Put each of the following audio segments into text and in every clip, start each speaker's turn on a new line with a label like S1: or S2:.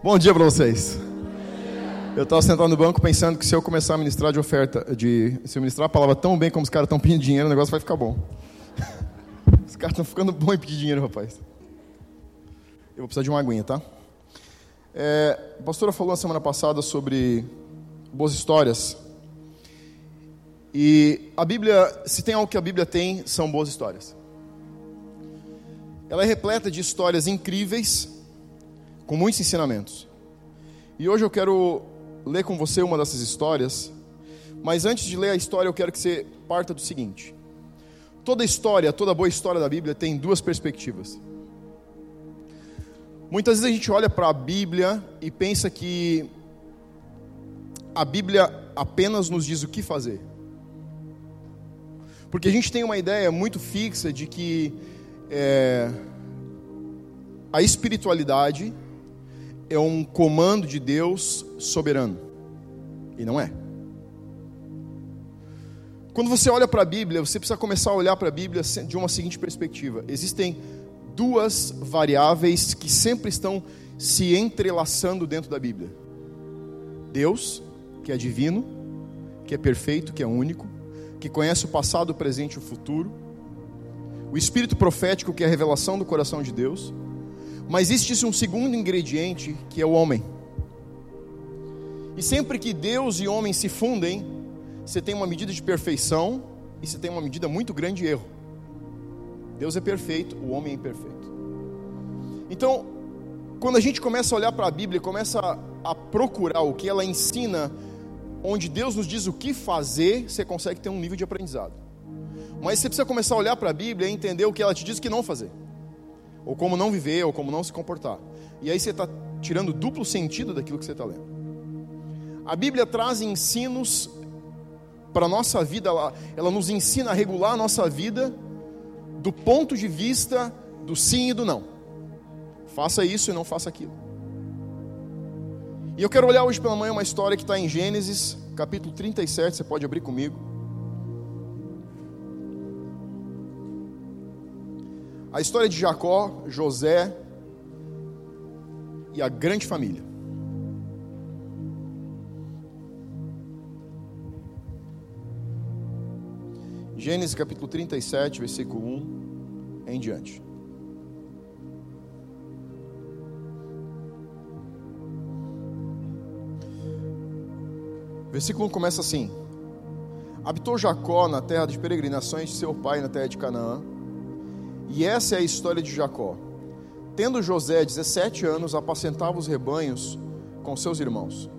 S1: Bom dia para vocês. Eu estava sentado no banco pensando que se eu começar a ministrar de oferta, de se eu ministrar a palavra tão bem como os caras estão pedindo dinheiro, o negócio vai ficar bom. Os caras estão ficando bons em pedir dinheiro, rapaz. Eu vou precisar de uma aguinha, tá? É, a pastora falou na semana passada sobre boas histórias. E a Bíblia, se tem algo que a Bíblia tem, são boas histórias. Ela é repleta de histórias incríveis com muitos ensinamentos. E hoje eu quero ler com você uma dessas histórias, mas antes de ler a história, eu quero que você parta do seguinte: toda história, toda boa história da Bíblia tem duas perspectivas. Muitas vezes a gente olha para a Bíblia e pensa que a Bíblia apenas nos diz o que fazer. Porque a gente tem uma ideia muito fixa de que é, a espiritualidade é um comando de Deus soberano. E não é. Quando você olha para a Bíblia, você precisa começar a olhar para a Bíblia de uma seguinte perspectiva: existem duas variáveis que sempre estão se entrelaçando dentro da Bíblia: Deus, que é divino, que é perfeito, que é único, que conhece o passado, o presente e o futuro, o Espírito profético, que é a revelação do coração de Deus mas existe um segundo ingrediente que é o homem. E sempre que Deus e homem se fundem, você tem uma medida de perfeição e você tem uma medida muito grande de erro. Deus é perfeito, o homem é imperfeito. Então, quando a gente começa a olhar para a Bíblia, começa a, a procurar o que ela ensina, onde Deus nos diz o que fazer, você consegue ter um nível de aprendizado. Mas você precisa começar a olhar para a Bíblia e entender o que ela te diz que não fazer ou como não viver, ou como não se comportar. E aí você está tirando duplo sentido daquilo que você está lendo. A Bíblia traz ensinos para a nossa vida, ela, ela nos ensina a regular a nossa vida do ponto de vista do sim e do não. Faça isso e não faça aquilo. E eu quero olhar hoje pela manhã uma história que está em Gênesis, capítulo 37, você pode abrir comigo. A história de Jacó, José e a grande família. Gênesis capítulo 37, versículo 1 em diante. Versículo 1 começa assim: Habitou Jacó na terra de peregrinações de seu pai, na terra de Canaã e essa é a história de Jacó. Tendo José 17 anos, apacentava os rebanhos com seus irmãos.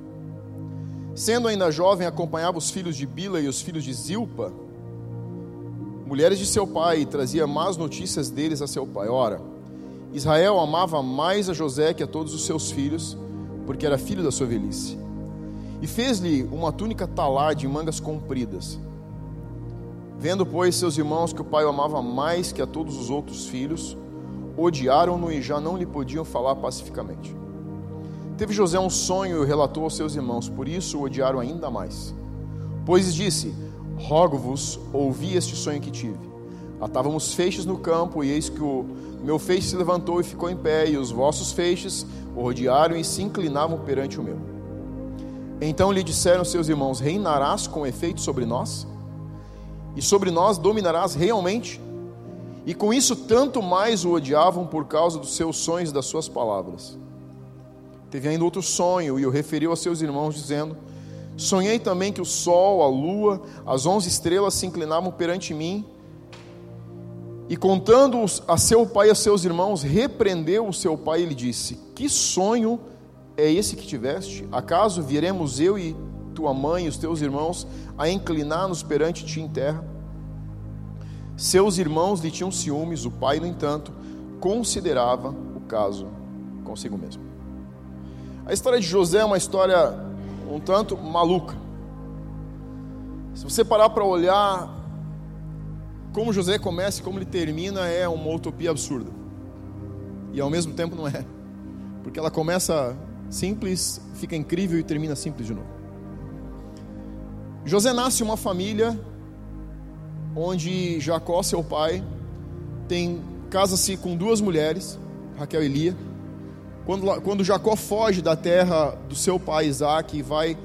S1: Sendo ainda jovem, acompanhava os filhos de Bila e os filhos de Zilpa, mulheres de seu pai, e trazia más notícias deles a seu pai. Ora, Israel amava mais a José que a todos os seus filhos, porque era filho da sua velhice. E fez-lhe uma túnica talar de mangas compridas Vendo, pois, seus irmãos que o pai o amava mais que a todos os outros filhos, odiaram-no e já não lhe podiam falar pacificamente. Teve José um sonho e relatou aos seus irmãos, por isso o odiaram ainda mais. Pois disse: Rogo-vos, ouvi este sonho que tive. Atávamos feixes no campo, e eis que o meu feixe se levantou e ficou em pé, e os vossos feixes o rodearam e se inclinavam perante o meu. Então lhe disseram seus irmãos: Reinarás com efeito sobre nós? E sobre nós dominarás realmente. E com isso, tanto mais o odiavam por causa dos seus sonhos e das suas palavras. Teve ainda outro sonho e o referiu a seus irmãos, dizendo: Sonhei também que o sol, a lua, as onze estrelas se inclinavam perante mim. E contando a seu pai e a seus irmãos, repreendeu o seu pai e lhe disse: Que sonho é esse que tiveste? Acaso viremos eu e tua mãe e os teus irmãos a inclinar-nos perante ti em terra. Seus irmãos lhe tinham ciúmes, o pai, no entanto, considerava o caso consigo mesmo. A história de José é uma história um tanto maluca. Se você parar para olhar como José começa e como ele termina, é uma utopia absurda. E ao mesmo tempo não é. Porque ela começa simples, fica incrível e termina simples de novo. José nasce em uma família onde Jacó, seu pai, tem casa-se com duas mulheres, Raquel e Lia, Quando, quando Jacó foge da terra do seu pai Isaac e vai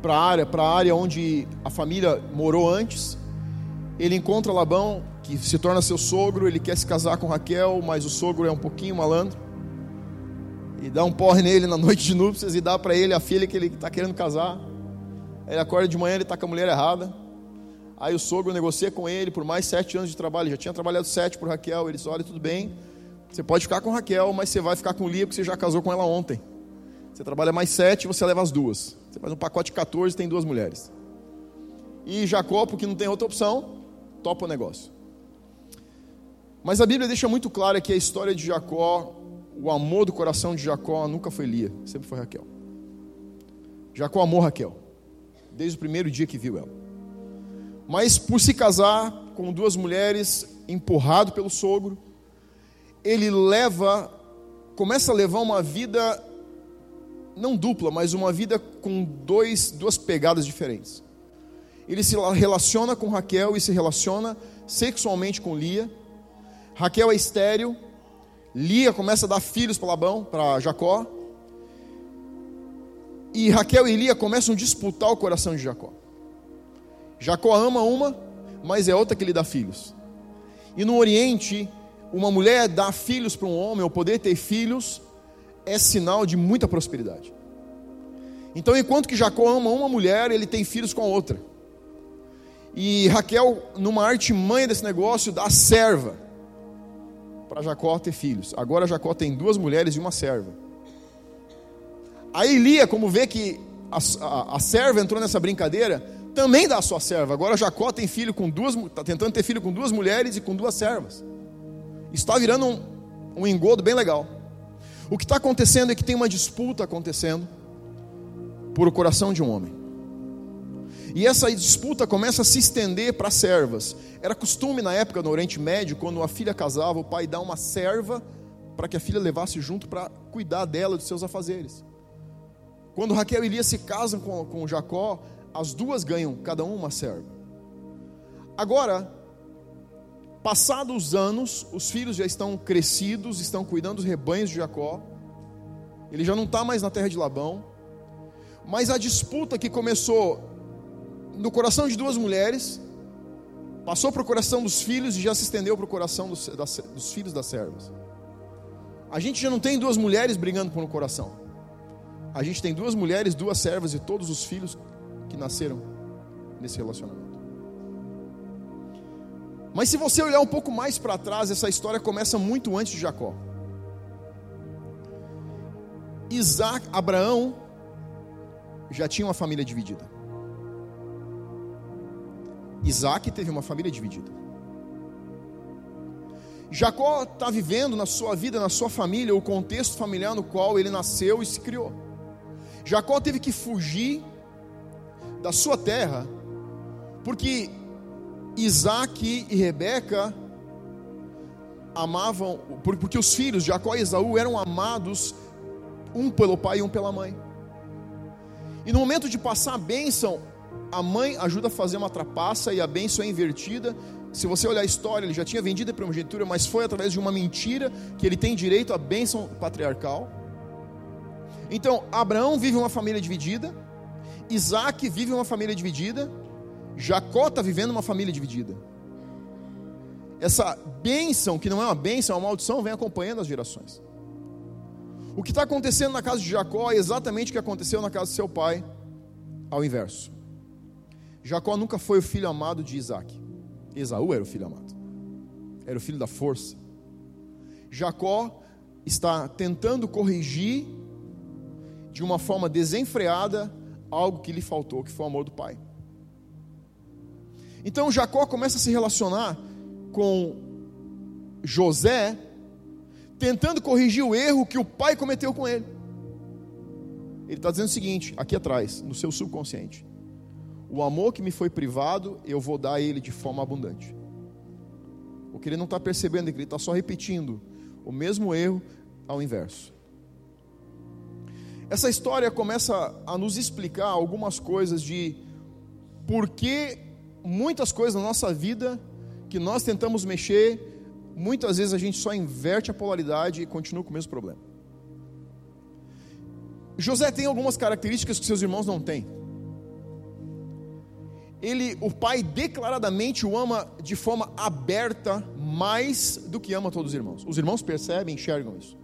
S1: para a área, para a área onde a família morou antes, ele encontra Labão, que se torna seu sogro, ele quer se casar com Raquel, mas o sogro é um pouquinho malandro. E dá um porre nele na noite de núpcias e dá para ele a filha que ele está querendo casar. Ele acorda de manhã, ele está com a mulher errada. Aí o sogro negocia com ele por mais sete anos de trabalho. Ele já tinha trabalhado sete por Raquel. Ele disse: Olha, tudo bem, você pode ficar com Raquel, mas você vai ficar com Lia porque você já casou com ela ontem. Você trabalha mais sete, você leva as duas. Você faz um pacote de 14 tem duas mulheres. E Jacó, porque não tem outra opção, topa o negócio. Mas a Bíblia deixa muito claro que a história de Jacó, o amor do coração de Jacó nunca foi Lia, sempre foi Raquel. Jacó amou Raquel, desde o primeiro dia que viu ela. Mas por se casar com duas mulheres, empurrado pelo sogro, ele leva, começa a levar uma vida não dupla, mas uma vida com dois, duas pegadas diferentes. Ele se relaciona com Raquel e se relaciona sexualmente com Lia. Raquel é estéril. Lia começa a dar filhos para Labão, para Jacó. E Raquel e Lia começam a disputar o coração de Jacó. Jacó ama uma, mas é outra que lhe dá filhos. E no Oriente, uma mulher dar filhos para um homem, ou poder ter filhos, é sinal de muita prosperidade. Então, enquanto que Jacó ama uma mulher, ele tem filhos com a outra. E Raquel, numa mãe desse negócio, dá serva para Jacó ter filhos. Agora Jacó tem duas mulheres e uma serva. Aí Lia, como vê que a, a, a serva entrou nessa brincadeira, também dá a sua serva. Agora Jacó tem filho com duas, está tentando ter filho com duas mulheres e com duas servas. Está virando um, um engodo bem legal. O que está acontecendo é que tem uma disputa acontecendo por o coração de um homem. E essa disputa começa a se estender para servas. Era costume na época no Oriente Médio, quando a filha casava, o pai dá uma serva para que a filha levasse junto para cuidar dela dos seus afazeres. Quando Raquel e Lia se casam com, com Jacó, as duas ganham cada uma uma serva. Agora, passados os anos, os filhos já estão crescidos, estão cuidando dos rebanhos de Jacó. Ele já não está mais na terra de Labão. Mas a disputa que começou no coração de duas mulheres, passou para o coração dos filhos e já se estendeu para o coração dos, das, dos filhos das servas. A gente já não tem duas mulheres brigando por um coração. A gente tem duas mulheres, duas servas e todos os filhos que nasceram nesse relacionamento. Mas se você olhar um pouco mais para trás, essa história começa muito antes de Jacó. Isaac, Abraão já tinha uma família dividida. Isaac teve uma família dividida. Jacó está vivendo na sua vida, na sua família, o contexto familiar no qual ele nasceu e se criou. Jacó teve que fugir da sua terra, porque Isaac e Rebeca amavam, porque os filhos, Jacó e Esaú, eram amados um pelo pai e um pela mãe. E no momento de passar a bênção, a mãe ajuda a fazer uma trapaça e a bênção é invertida. Se você olhar a história, ele já tinha vendido a primogenitura, mas foi através de uma mentira que ele tem direito à bênção patriarcal. Então, Abraão vive uma família dividida, Isaac vive uma família dividida, Jacó está vivendo uma família dividida. Essa bênção, que não é uma bênção, é uma maldição, vem acompanhando as gerações. O que está acontecendo na casa de Jacó é exatamente o que aconteceu na casa de seu pai, ao inverso. Jacó nunca foi o filho amado de Isaac. Esaú era o filho amado. Era o filho da força. Jacó está tentando corrigir de uma forma desenfreada algo que lhe faltou, que foi o amor do pai. Então Jacó começa a se relacionar com José tentando corrigir o erro que o pai cometeu com ele. Ele está dizendo o seguinte, aqui atrás, no seu subconsciente: o amor que me foi privado, eu vou dar a ele de forma abundante. O que ele não está percebendo é que ele está só repetindo o mesmo erro ao inverso. Essa história começa a nos explicar algumas coisas de por que muitas coisas na nossa vida que nós tentamos mexer muitas vezes a gente só inverte a polaridade e continua com o mesmo problema. José tem algumas características que seus irmãos não têm. Ele, o pai declaradamente o ama de forma aberta mais do que ama todos os irmãos. Os irmãos percebem, enxergam isso.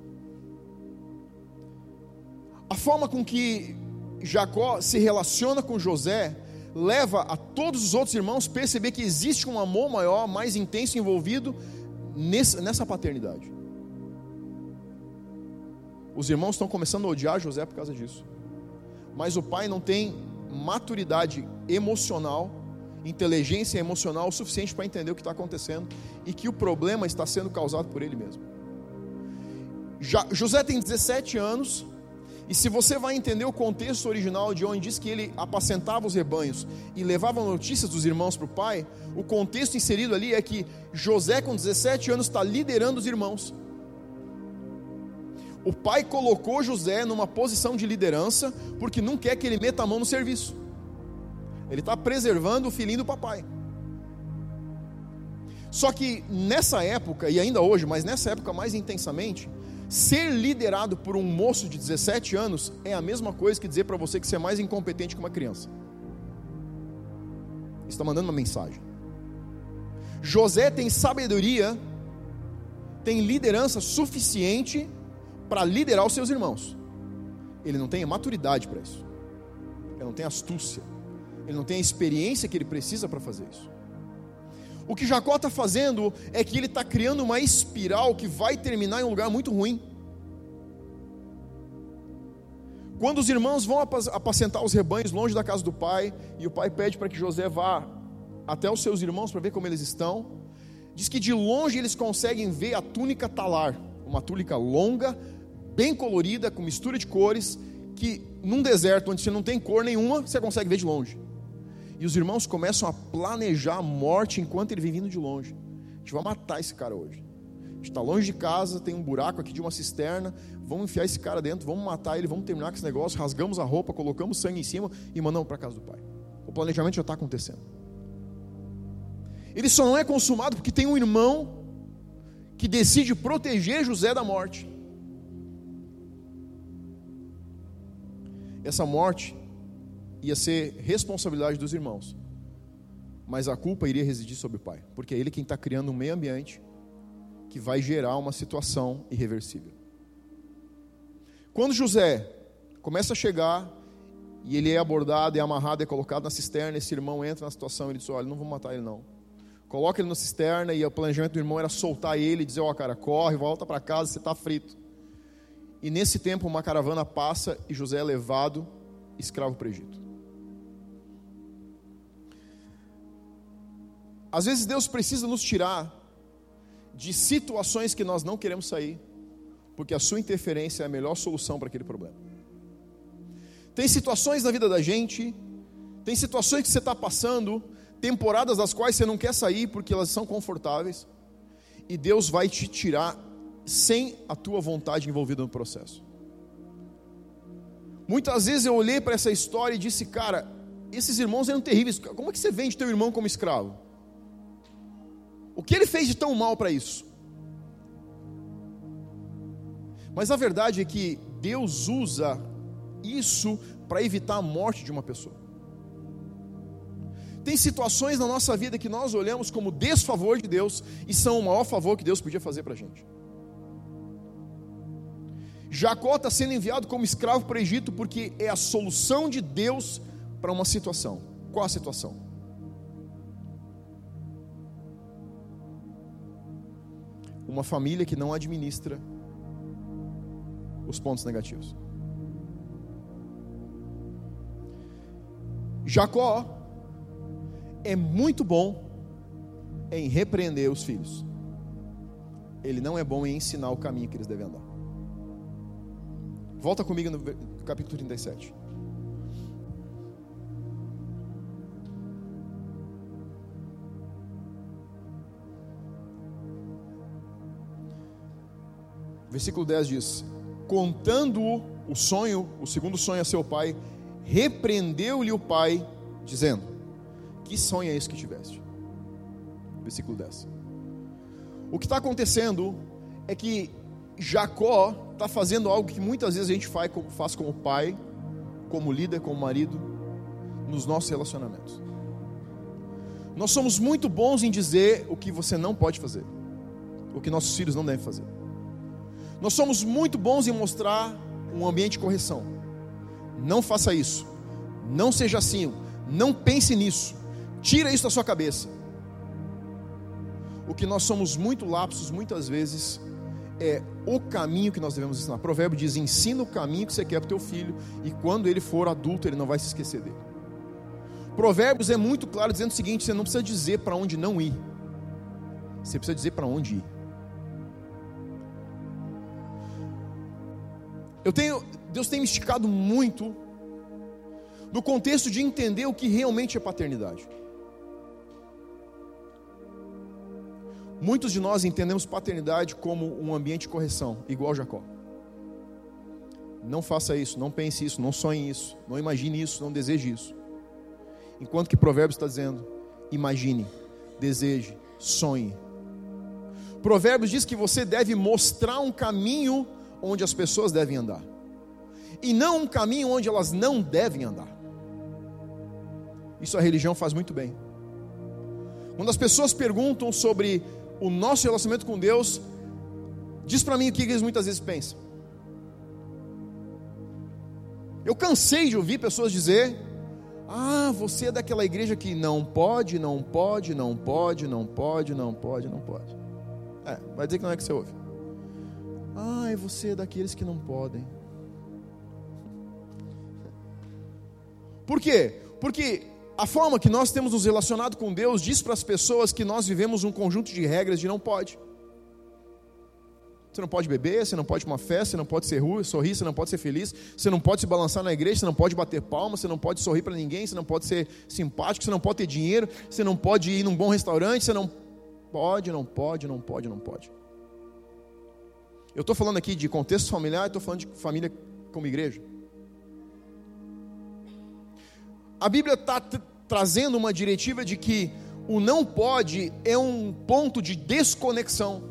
S1: A forma com que Jacó se relaciona com José leva a todos os outros irmãos perceber que existe um amor maior, mais intenso envolvido nessa, nessa paternidade. Os irmãos estão começando a odiar José por causa disso. Mas o pai não tem maturidade emocional, inteligência emocional suficiente para entender o que está acontecendo e que o problema está sendo causado por ele mesmo. Já, José tem 17 anos, e se você vai entender o contexto original de onde diz que ele apacentava os rebanhos e levava notícias dos irmãos para o pai, o contexto inserido ali é que José, com 17 anos, está liderando os irmãos. O pai colocou José numa posição de liderança porque não quer que ele meta a mão no serviço. Ele está preservando o filhinho do papai. Só que nessa época, e ainda hoje, mas nessa época mais intensamente, Ser liderado por um moço de 17 anos é a mesma coisa que dizer para você que você é mais incompetente que uma criança. Está mandando uma mensagem. José tem sabedoria, tem liderança suficiente para liderar os seus irmãos. Ele não tem a maturidade para isso. Ele não tem astúcia. Ele não tem a experiência que ele precisa para fazer isso. O que Jacó está fazendo é que ele está criando uma espiral que vai terminar em um lugar muito ruim. Quando os irmãos vão apacentar os rebanhos longe da casa do pai, e o pai pede para que José vá até os seus irmãos para ver como eles estão, diz que de longe eles conseguem ver a túnica talar, uma túnica longa, bem colorida, com mistura de cores, que num deserto onde você não tem cor nenhuma, você consegue ver de longe. E os irmãos começam a planejar a morte enquanto ele vem vindo de longe. A gente vai matar esse cara hoje. A gente está longe de casa, tem um buraco aqui de uma cisterna. Vamos enfiar esse cara dentro, vamos matar ele, vamos terminar com esse negócio. Rasgamos a roupa, colocamos sangue em cima e mandamos para casa do pai. O planejamento já está acontecendo. Ele só não é consumado porque tem um irmão que decide proteger José da morte. Essa morte ia ser responsabilidade dos irmãos, mas a culpa iria residir sobre o pai, porque é ele quem está criando um meio ambiente que vai gerar uma situação irreversível. Quando José começa a chegar e ele é abordado, é amarrado, é colocado na cisterna, esse irmão entra na situação ele diz: Olha, não vou matar ele não. Coloca ele na cisterna e o planejamento do irmão era soltar ele e dizer: Ó, oh, cara, corre, volta para casa, você está frito. E nesse tempo uma caravana passa e José é levado escravo para o Egito. Às vezes Deus precisa nos tirar de situações que nós não queremos sair, porque a sua interferência é a melhor solução para aquele problema. Tem situações na vida da gente, tem situações que você está passando, temporadas das quais você não quer sair porque elas são confortáveis, e Deus vai te tirar sem a tua vontade envolvida no processo. Muitas vezes eu olhei para essa história e disse, cara, esses irmãos eram terríveis. Como é que você vende teu irmão como escravo? O que ele fez de tão mal para isso? Mas a verdade é que Deus usa isso para evitar a morte de uma pessoa. Tem situações na nossa vida que nós olhamos como desfavor de Deus e são o maior favor que Deus podia fazer para a gente. Jacó está sendo enviado como escravo para o Egito porque é a solução de Deus para uma situação. Qual a situação? Uma família que não administra os pontos negativos. Jacó é muito bom em repreender os filhos. Ele não é bom em ensinar o caminho que eles devem andar. Volta comigo no capítulo 37. Versículo 10 diz: Contando o sonho, o segundo sonho a seu pai, repreendeu-lhe o pai, dizendo: Que sonho é esse que tiveste? Versículo 10. O que está acontecendo é que Jacó está fazendo algo que muitas vezes a gente faz como, faz como pai, como líder, como marido, nos nossos relacionamentos. Nós somos muito bons em dizer o que você não pode fazer, o que nossos filhos não devem fazer. Nós somos muito bons em mostrar um ambiente de correção. Não faça isso. Não seja assim. Não pense nisso. Tira isso da sua cabeça. O que nós somos muito lapsos muitas vezes é o caminho que nós devemos ensinar. O provérbio diz: ensina o caminho que você quer para o teu filho, e quando ele for adulto, ele não vai se esquecer dele. Provérbios é muito claro dizendo o seguinte: você não precisa dizer para onde não ir, você precisa dizer para onde ir. Eu tenho, Deus tem me esticado muito no contexto de entender o que realmente é paternidade. Muitos de nós entendemos paternidade como um ambiente de correção, igual Jacó. Não faça isso, não pense isso, não sonhe isso, não imagine isso, não deseje isso. Enquanto que Provérbios está dizendo: imagine, deseje, sonhe. Provérbios diz que você deve mostrar um caminho onde as pessoas devem andar, e não um caminho onde elas não devem andar. Isso a religião faz muito bem. Quando as pessoas perguntam sobre o nosso relacionamento com Deus, diz para mim o que eles muitas vezes pensam. Eu cansei de ouvir pessoas dizer: Ah, você é daquela igreja que não pode, não pode, não pode, não pode, não pode, não pode. É, vai dizer que não é que você ouve. Ah, você é daqueles que não podem. Por quê? Porque a forma que nós temos nos relacionado com Deus diz para as pessoas que nós vivemos um conjunto de regras de não pode. Você não pode beber, você não pode ir uma festa, você não pode ser ruim, sorrir, você não pode ser feliz, você não pode se balançar na igreja, você não pode bater palmas, você não pode sorrir para ninguém, você não pode ser simpático, você não pode ter dinheiro, você não pode ir num bom restaurante, você não pode, não pode, não pode, não pode. Eu estou falando aqui de contexto familiar, estou falando de família como igreja. A Bíblia está trazendo uma diretiva de que o não pode é um ponto de desconexão.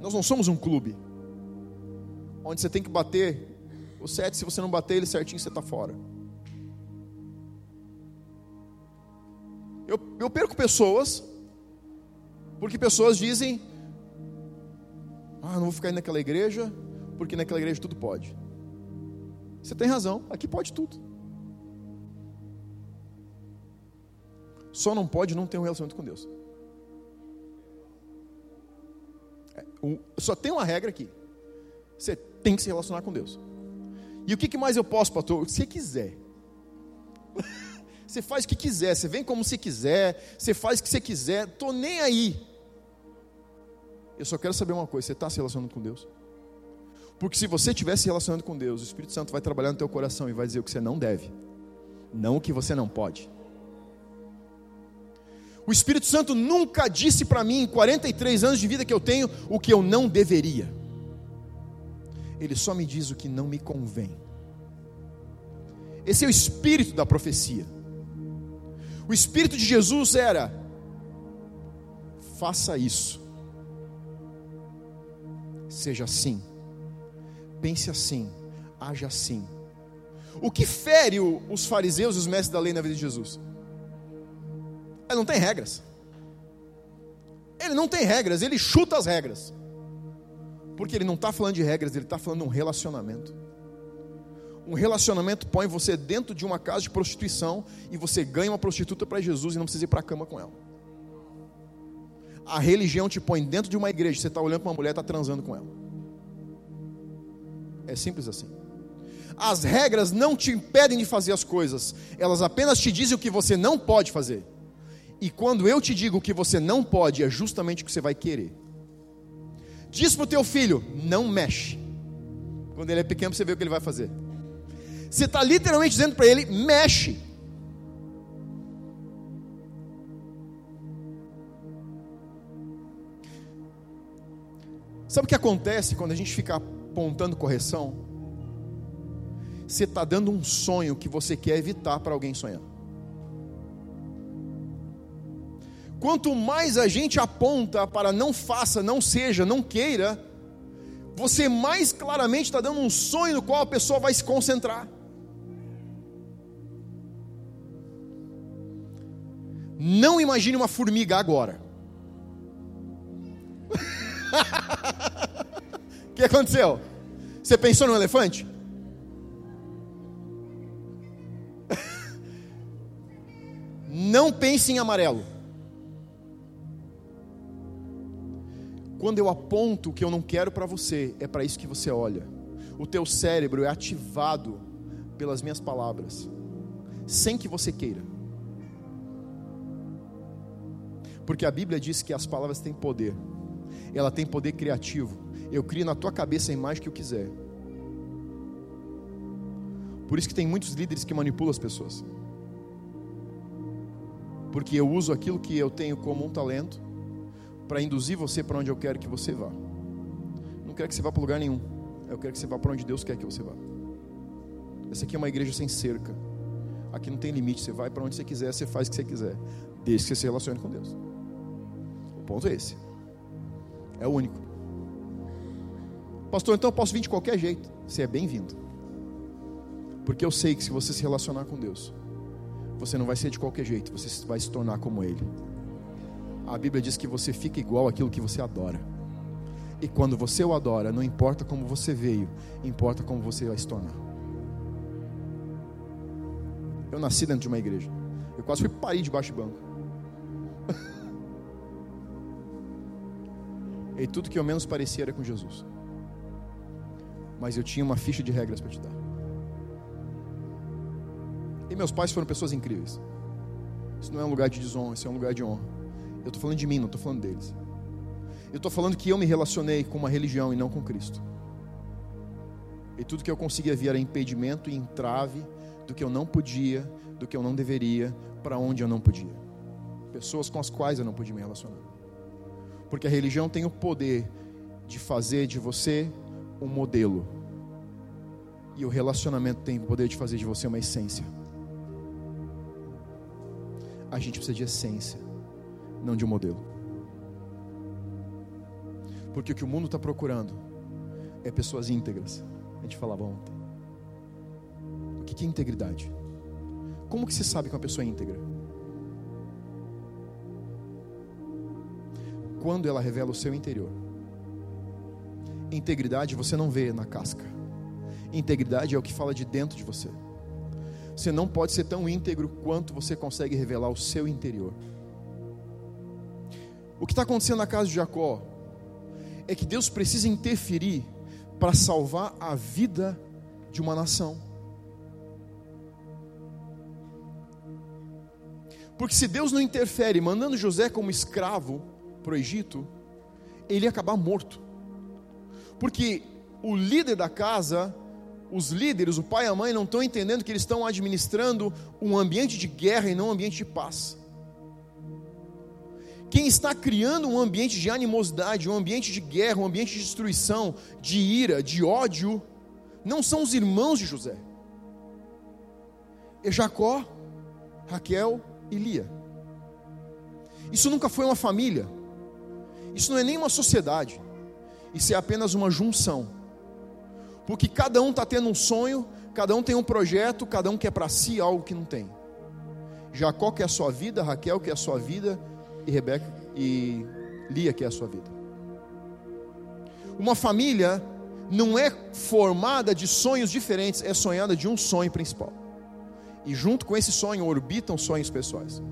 S1: Nós não somos um clube onde você tem que bater o sete, se você não bater ele certinho, você está fora. Eu, eu perco pessoas, porque pessoas dizem: Ah, não vou ficar indo naquela igreja, porque naquela igreja tudo pode. Você tem razão, aqui pode tudo. Só não pode não ter um relacionamento com Deus. É, só tem uma regra aqui. Você tem que se relacionar com Deus. E o que, mais eu posso, pastor? Que você quiser. você faz o que quiser, você vem como você quiser, você faz o que você quiser, estou nem aí. Eu só quero saber uma coisa: você está se relacionando com Deus? Porque se você estiver se relacionando com Deus, o Espírito Santo vai trabalhar no teu coração e vai dizer o que você não deve, não o que você não pode. O Espírito Santo nunca disse para mim, em 43 anos de vida que eu tenho, o que eu não deveria. Ele só me diz o que não me convém. Esse é o espírito da profecia. O espírito de Jesus era: faça isso, seja assim pense assim, haja assim. O que fere os fariseus e os mestres da lei na vida de Jesus? Ele não tem regras. Ele não tem regras, ele chuta as regras. Porque ele não está falando de regras, ele está falando de um relacionamento. Um relacionamento põe você dentro de uma casa de prostituição e você ganha uma prostituta para Jesus e não precisa ir para a cama com ela. A religião te põe dentro de uma igreja, você está olhando para uma mulher e está transando com ela. É simples assim. As regras não te impedem de fazer as coisas, elas apenas te dizem o que você não pode fazer. E quando eu te digo o que você não pode, é justamente o que você vai querer. Diz para o teu filho: não mexe. Quando ele é pequeno, você vê o que ele vai fazer. Você está literalmente dizendo para ele: mexe. Sabe o que acontece quando a gente fica apontando correção, você está dando um sonho que você quer evitar para alguém sonhar. quanto mais a gente aponta para não faça, não seja, não queira, você mais claramente está dando um sonho no qual a pessoa vai se concentrar. Não imagine uma formiga agora. O que aconteceu? Você pensou no elefante? Não pense em amarelo. Quando eu aponto o que eu não quero para você, é para isso que você olha. O teu cérebro é ativado pelas minhas palavras, sem que você queira. Porque a Bíblia diz que as palavras têm poder. Ela tem poder criativo. Eu crio na tua cabeça a imagem que eu quiser. Por isso que tem muitos líderes que manipulam as pessoas porque eu uso aquilo que eu tenho como um talento para induzir você para onde eu quero que você vá. Não quero que você vá para lugar nenhum. Eu quero que você vá para onde Deus quer que você vá. Essa aqui é uma igreja sem cerca. Aqui não tem limite. Você vai para onde você quiser, você faz o que você quiser, desde que você se relacione com Deus. O ponto é esse. É o único. Pastor, então eu posso vir de qualquer jeito. Você é bem-vindo. Porque eu sei que se você se relacionar com Deus, você não vai ser de qualquer jeito, você vai se tornar como Ele. A Bíblia diz que você fica igual àquilo que você adora. E quando você o adora, não importa como você veio, importa como você vai se tornar. Eu nasci dentro de uma igreja. Eu quase fui parir debaixo de banco. e tudo que eu menos parecia era com Jesus. Mas eu tinha uma ficha de regras para te dar. E meus pais foram pessoas incríveis. Isso não é um lugar de desonra, isso é um lugar de honra. Eu estou falando de mim, não estou falando deles. Eu estou falando que eu me relacionei com uma religião e não com Cristo. E tudo que eu conseguia ver era impedimento e entrave do que eu não podia, do que eu não deveria, para onde eu não podia. Pessoas com as quais eu não podia me relacionar. Porque a religião tem o poder de fazer de você um modelo. E o relacionamento tem o poder de fazer de você uma essência a gente precisa de essência, não de um modelo. Porque o que o mundo está procurando é pessoas íntegras. A gente falava ontem. O que é integridade? Como que se sabe que uma pessoa é íntegra? Quando ela revela o seu interior. Integridade você não vê na casca. Integridade é o que fala de dentro de você. Você não pode ser tão íntegro quanto você consegue revelar o seu interior. O que está acontecendo na casa de Jacó é que Deus precisa interferir para salvar a vida de uma nação. Porque se Deus não interfere, mandando José como escravo para o Egito, ele ia acabar morto. Porque o líder da casa os líderes, o pai e a mãe, não estão entendendo que eles estão administrando um ambiente de guerra e não um ambiente de paz. Quem está criando um ambiente de animosidade, um ambiente de guerra, um ambiente de destruição, de ira, de ódio, não são os irmãos de José. É Jacó, Raquel e Lia. Isso nunca foi uma família. Isso não é nem uma sociedade. Isso é apenas uma junção porque cada um está tendo um sonho, cada um tem um projeto, cada um quer para si algo que não tem. Jacó quer a sua vida, Raquel quer a sua vida, e Rebeca e Lia quer a sua vida. Uma família não é formada de sonhos diferentes, é sonhada de um sonho principal. E junto com esse sonho orbitam sonhos pessoais.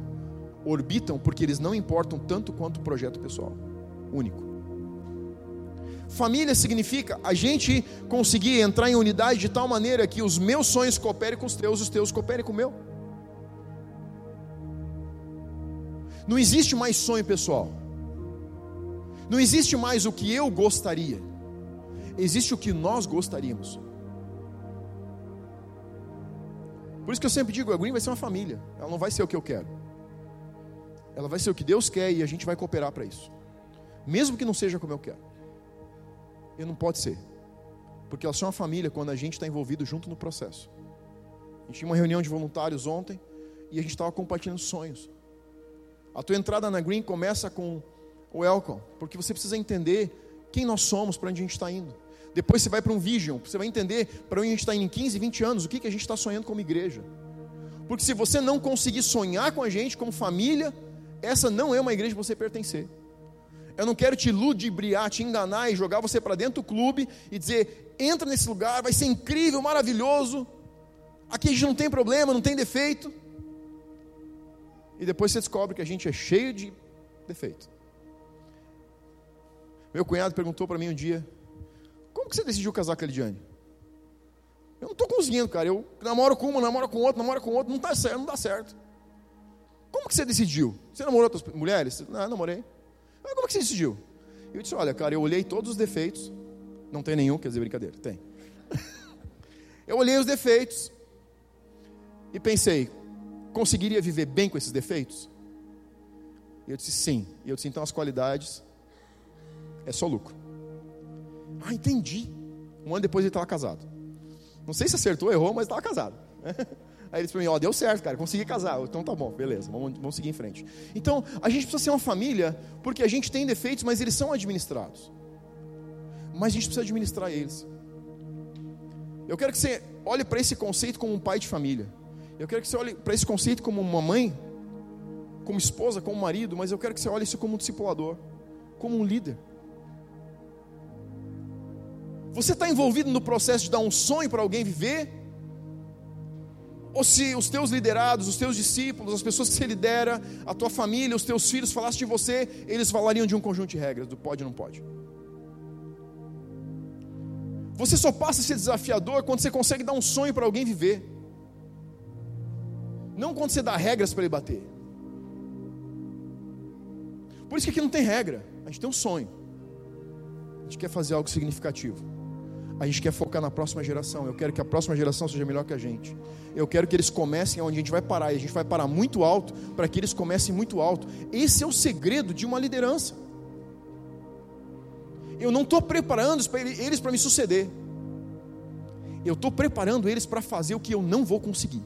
S1: Orbitam porque eles não importam tanto quanto o projeto pessoal, único. Família significa a gente conseguir entrar em unidade de tal maneira que os meus sonhos cooperem com os teus, os teus cooperem com o meu. Não existe mais sonho pessoal. Não existe mais o que eu gostaria. Existe o que nós gostaríamos. Por isso que eu sempre digo, a Green vai ser uma família. Ela não vai ser o que eu quero. Ela vai ser o que Deus quer e a gente vai cooperar para isso. Mesmo que não seja como eu quero. E não pode ser. Porque ela só é uma família quando a gente está envolvido junto no processo. A gente tinha uma reunião de voluntários ontem e a gente estava compartilhando sonhos. A tua entrada na Green começa com o welcome, porque você precisa entender quem nós somos, para onde a gente está indo. Depois você vai para um vision, você vai entender para onde a gente está indo em 15, 20 anos, o que, que a gente está sonhando como igreja. Porque se você não conseguir sonhar com a gente como família, essa não é uma igreja para você pertencer. Eu não quero te ludibriar, te enganar e jogar você para dentro do clube e dizer: entra nesse lugar, vai ser incrível, maravilhoso. Aqui a gente não tem problema, não tem defeito. E depois você descobre que a gente é cheio de defeito. Meu cunhado perguntou para mim um dia: Como que você decidiu casar com a Lidiane? Eu não estou conseguindo, cara. Eu namoro com uma, namoro com outra, namoro com outra, não está certo, não dá certo. Como que você decidiu? Você namorou outras mulheres? Não, namorei. Mas como que você decidiu? Eu disse, olha, cara, eu olhei todos os defeitos. Não tem nenhum, quer dizer, brincadeira, tem. eu olhei os defeitos e pensei, conseguiria viver bem com esses defeitos? E eu disse sim. E eu disse, então as qualidades é só lucro. Ah, entendi. Um ano depois ele estava casado. Não sei se acertou, errou, mas estava casado. Aí ele disse para mim: Ó, deu certo, cara, consegui casar. Então tá bom, beleza, vamos, vamos seguir em frente. Então, a gente precisa ser uma família, porque a gente tem defeitos, mas eles são administrados. Mas a gente precisa administrar eles. Eu quero que você olhe para esse conceito como um pai de família. Eu quero que você olhe para esse conceito como uma mãe, como esposa, como marido, mas eu quero que você olhe isso como um discipulador, como um líder. Você está envolvido no processo de dar um sonho para alguém viver? Ou se os teus liderados, os teus discípulos, as pessoas que você lidera, a tua família, os teus filhos falassem de você, eles falariam de um conjunto de regras, do pode ou não pode. Você só passa a ser desafiador quando você consegue dar um sonho para alguém viver. Não quando você dá regras para ele bater. Por isso que aqui não tem regra, a gente tem um sonho. A gente quer fazer algo significativo. A gente quer focar na próxima geração. Eu quero que a próxima geração seja melhor que a gente. Eu quero que eles comecem onde a gente vai parar. E a gente vai parar muito alto para que eles comecem muito alto. Esse é o segredo de uma liderança. Eu não estou preparando eles para me suceder. Eu estou preparando eles para fazer o que eu não vou conseguir.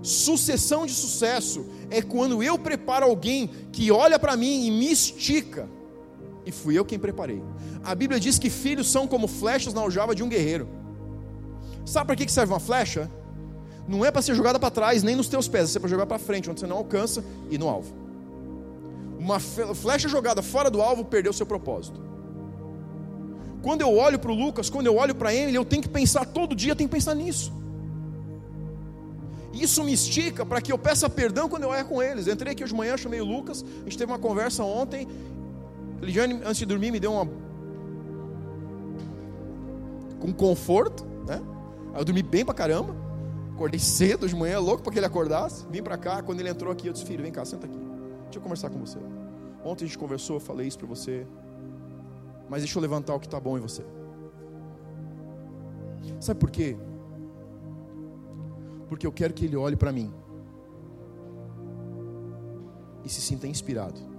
S1: Sucessão de sucesso é quando eu preparo alguém que olha para mim e me estica e fui eu quem preparei. A Bíblia diz que filhos são como flechas na aljava de um guerreiro. Sabe para que serve uma flecha? Não é para ser jogada para trás, nem nos teus pés, é para jogar para frente, onde você não alcança e no alvo. Uma flecha jogada fora do alvo perdeu seu propósito. Quando eu olho para o Lucas, quando eu olho para Emily, eu tenho que pensar todo dia, eu tenho que pensar nisso. Isso me estica para que eu peça perdão quando eu erro com eles. Eu entrei aqui hoje de manhã, chamei o Lucas, a gente teve uma conversa ontem Lidiane, antes de dormir, me deu uma. com conforto, né? Aí eu dormi bem pra caramba. Acordei cedo de manhã, louco para que ele acordasse. Vim para cá, quando ele entrou aqui, eu disse: Filho, vem cá, senta aqui. Deixa eu conversar com você. Ontem a gente conversou, eu falei isso para você. Mas deixa eu levantar o que está bom em você. Sabe por quê? Porque eu quero que ele olhe para mim e se sinta inspirado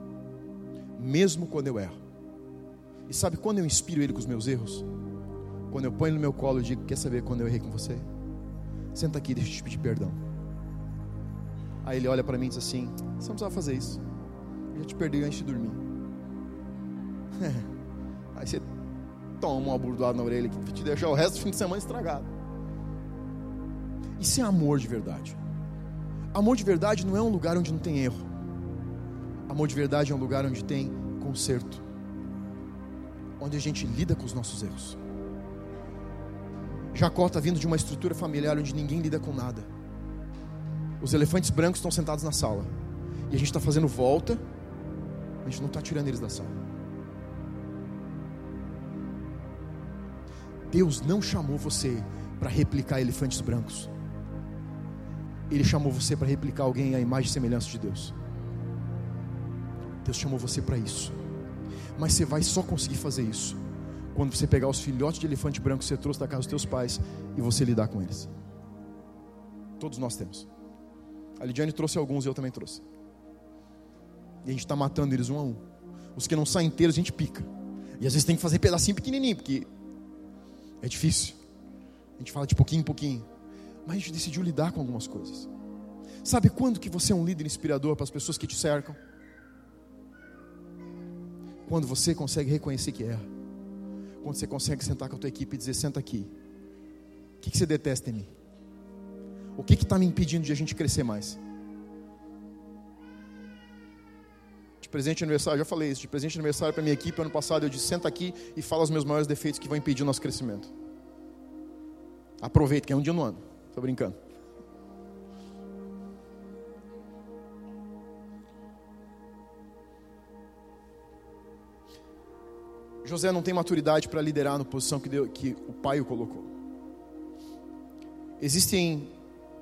S1: mesmo quando eu erro. E sabe quando eu inspiro ele com os meus erros? Quando eu ponho no meu colo e digo: Quer saber quando eu errei com você? Senta aqui, deixa eu te pedir perdão. Aí ele olha para mim e diz assim: Você não precisava fazer isso. Eu já te perdi antes de dormir. Aí você toma uma burdoada na orelha que te deixar o resto do fim de semana estragado. Isso é amor de verdade. Amor de verdade não é um lugar onde não tem erro. Amor de verdade é um lugar onde tem conserto, onde a gente lida com os nossos erros. Jacó está vindo de uma estrutura familiar onde ninguém lida com nada. Os elefantes brancos estão sentados na sala e a gente está fazendo volta, a gente não está tirando eles da sala. Deus não chamou você para replicar elefantes brancos. Ele chamou você para replicar alguém à imagem e semelhança de Deus. Deus chamou você para isso. Mas você vai só conseguir fazer isso quando você pegar os filhotes de elefante branco que você trouxe da casa dos teus pais e você lidar com eles. Todos nós temos. A Lidiane trouxe alguns e eu também trouxe. E a gente está matando eles um a um. Os que não saem inteiros a gente pica. E às vezes tem que fazer pedacinho pequenininho, porque é difícil. A gente fala de pouquinho em pouquinho. Mas a gente decidiu lidar com algumas coisas. Sabe quando que você é um líder inspirador para as pessoas que te cercam? Quando você consegue reconhecer que erra. Quando você consegue sentar com a tua equipe e dizer: senta aqui. O que, você detesta em mim? O que está me impedindo de a gente crescer mais? De presente de aniversário, já falei isso. De presente de aniversário para minha equipe, ano passado eu disse: senta aqui e fala os meus maiores defeitos que vão impedir o nosso crescimento. Aproveita, que é um dia no ano. Estou brincando. José não tem maturidade para liderar na posição que, deu, que o pai o colocou. Existem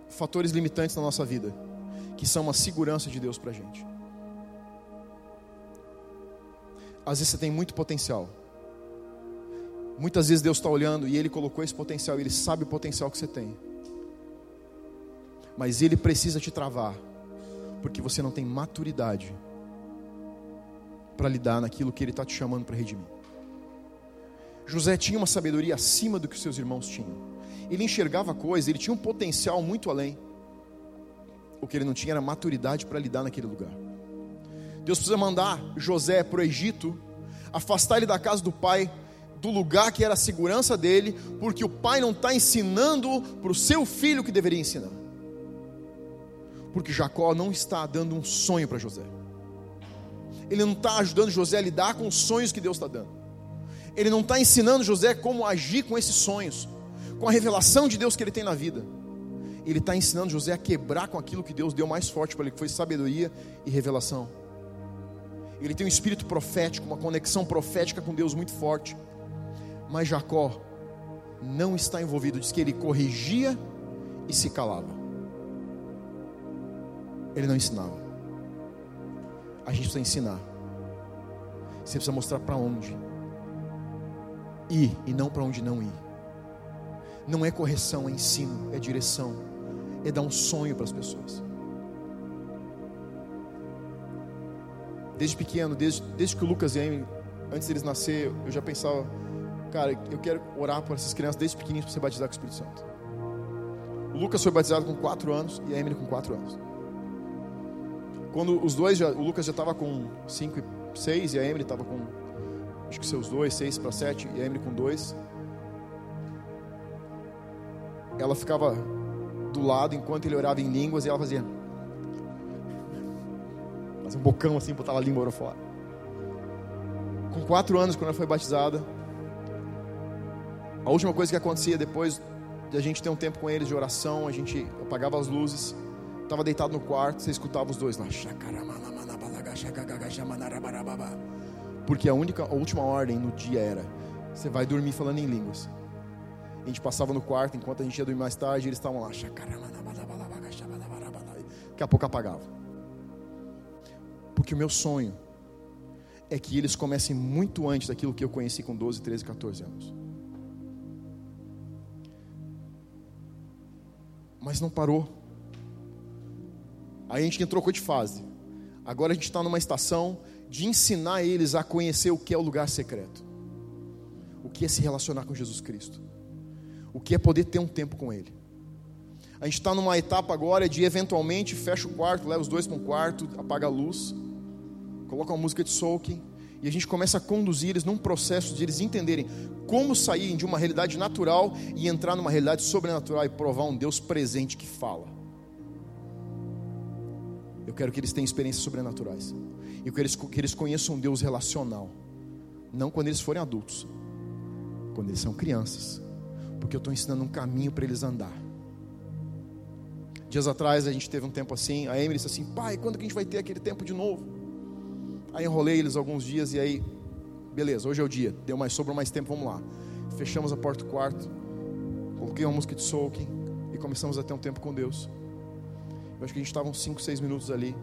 S1: fatores limitantes na nossa vida, que são uma segurança de Deus para a gente. Às vezes você tem muito potencial. Muitas vezes Deus está olhando e Ele colocou esse potencial, Ele sabe o potencial que você tem. Mas Ele precisa te travar, porque você não tem maturidade para lidar naquilo que Ele está te chamando para redimir. José tinha uma sabedoria acima do que os seus irmãos tinham. Ele enxergava coisas, ele tinha um potencial muito além. O que ele não tinha era maturidade para lidar naquele lugar. Deus precisa mandar José para o Egito, afastar ele da casa do pai, do lugar que era a segurança dele, porque o pai não está ensinando para o seu filho que deveria ensinar. Porque Jacó não está dando um sonho para José. Ele não está ajudando José a lidar com os sonhos que Deus está dando. Ele não está ensinando José como agir com esses sonhos, com a revelação de Deus que ele tem na vida. Ele está ensinando José a quebrar com aquilo que Deus deu mais forte para ele, que foi sabedoria e revelação. Ele tem um espírito profético, uma conexão profética com Deus muito forte. Mas Jacó não está envolvido, diz que ele corrigia e se calava. Ele não ensinava. A gente precisa ensinar. Você precisa mostrar para onde ir e não para onde não ir. Não é correção, é ensino, é direção, é dar um sonho para as pessoas. Desde pequeno, desde, desde que o Lucas e a Amy, antes deles nascer, eu já pensava, cara, eu quero orar por essas crianças desde pequenininhos para ser batizado com o Espírito Santo. O Lucas foi batizado com 4 anos e a Emily com 4 anos. Quando os dois, já, o Lucas já estava com 5 e 6 e a Emily estava com acho que seus dois, seis para sete, e a Emily com dois. Ela ficava do lado enquanto ele orava em línguas e ela fazia. Fazia um bocão assim, botava a língua fora. Com quatro anos, quando ela foi batizada, a última coisa que acontecia depois de a gente ter um tempo com eles de oração, a gente apagava as luzes, estava deitado no quarto, você escutava os dois lá porque a única, a última ordem no dia era: você vai dormir falando em línguas. A gente passava no quarto enquanto a gente ia dormir mais tarde, eles estavam lá. Daqui a pouco apagava. Porque o meu sonho é que eles comecem muito antes daquilo que eu conheci com 12, 13, 14 anos. Mas não parou. Aí a gente trocou de fase. Agora a gente está numa estação de ensinar eles a conhecer o que é o lugar secreto, o que é se relacionar com Jesus Cristo, o que é poder ter um tempo com Ele. A gente está numa etapa agora de eventualmente fecha o quarto, leva os dois para um quarto, apaga a luz, coloca uma música de soaking e a gente começa a conduzir eles num processo de eles entenderem como sair de uma realidade natural e entrar numa realidade sobrenatural e provar um Deus presente que fala. Eu quero que eles tenham experiências sobrenaturais. Eu quero que eles conheçam um Deus relacional. Não quando eles forem adultos, quando eles são crianças. Porque eu estou ensinando um caminho para eles andar. Dias atrás a gente teve um tempo assim. A Emily disse assim: Pai, quando que a gente vai ter aquele tempo de novo? Aí enrolei eles alguns dias e aí, beleza, hoje é o dia. Deu mais, sobrou mais tempo, vamos lá. Fechamos a porta do quarto, coloquei uma música de soaking e começamos a ter um tempo com Deus. Eu acho que a gente estava uns 5, 6 minutos ali.